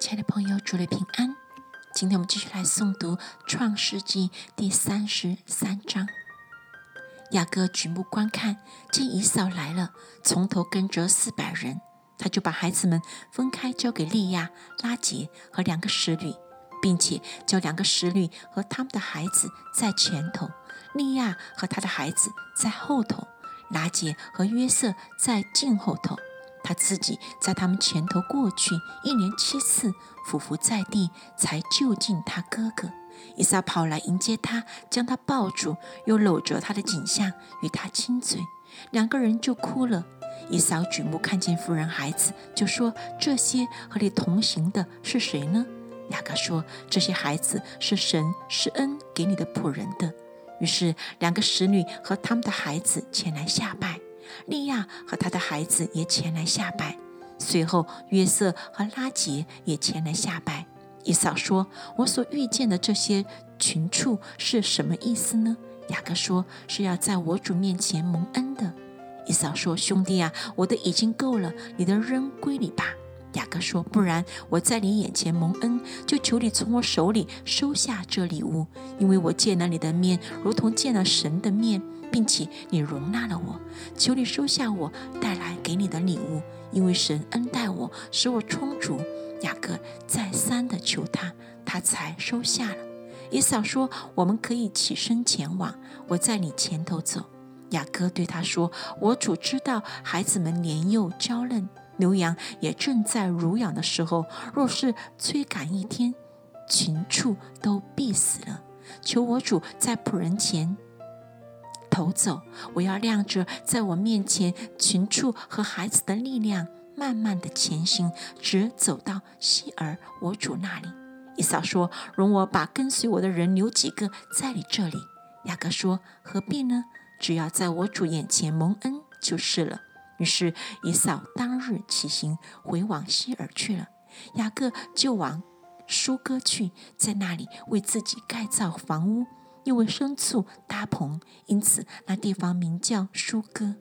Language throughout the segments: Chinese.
亲爱的朋友，主内平安。今天我们继续来诵读《创世纪》第三十三章。雅各举目观看，见以扫来了，从头跟着四百人，他就把孩子们分开，交给利亚、拉杰和两个使女，并且叫两个使女和他们的孩子在前头，利亚和他的孩子在后头，拉杰和约瑟在近后头。他自己在他们前头过去，一连七次俯伏在地，才就近他哥哥。伊莎跑来迎接他，将他抱住，又搂着他的颈项，与他亲嘴，两个人就哭了。以扫举目看见妇人孩子，就说：“这些和你同行的是谁呢？”雅各说：“这些孩子是神施恩给你的仆人的。”于是两个使女和他们的孩子前来下拜。利亚和他的孩子也前来下拜，随后约瑟和拉杰也前来下拜。以扫说：“我所遇见的这些群畜是什么意思呢？”雅各说：“是要在我主面前蒙恩的。”以扫说：“兄弟啊，我的已经够了，你的扔归你吧。”雅各说：“不然，我在你眼前蒙恩，就求你从我手里收下这礼物，因为我见了你的面，如同见了神的面。”并且你容纳了我，求你收下我带来给你的礼物，因为神恩待我，使我充足。雅各再三的求他，他才收下了。以扫说：“我们可以起身前往，我在你前头走。”雅各对他说：“我主知道孩子们年幼娇嫩，牛羊也正在乳养的时候，若是催赶一天，群畜都必死了。求我主在仆人前。”头走，我要亮着在我面前群畜和孩子的力量，慢慢的前行，直走到希尔我主那里。以扫说：“容我把跟随我的人留几个在你这里。”雅各说：“何必呢？只要在我主眼前蒙恩就是了。”于是以扫当日起行，回往希尔去了。雅各就往舒哥去，在那里为自己盖造房屋。又为牲畜搭棚，因此那地方名叫舒哥。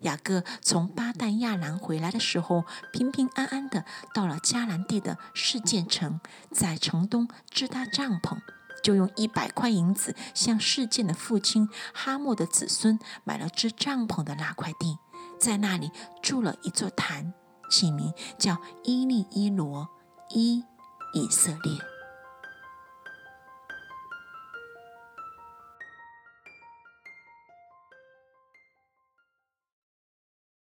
雅各从巴旦亚兰回来的时候，平平安安的到了迦南地的事件城，在城东支搭帐篷，就用一百块银子向事件的父亲哈莫的子孙买了支帐篷的那块地，在那里筑了一座坛，起名叫伊利伊罗伊以色列。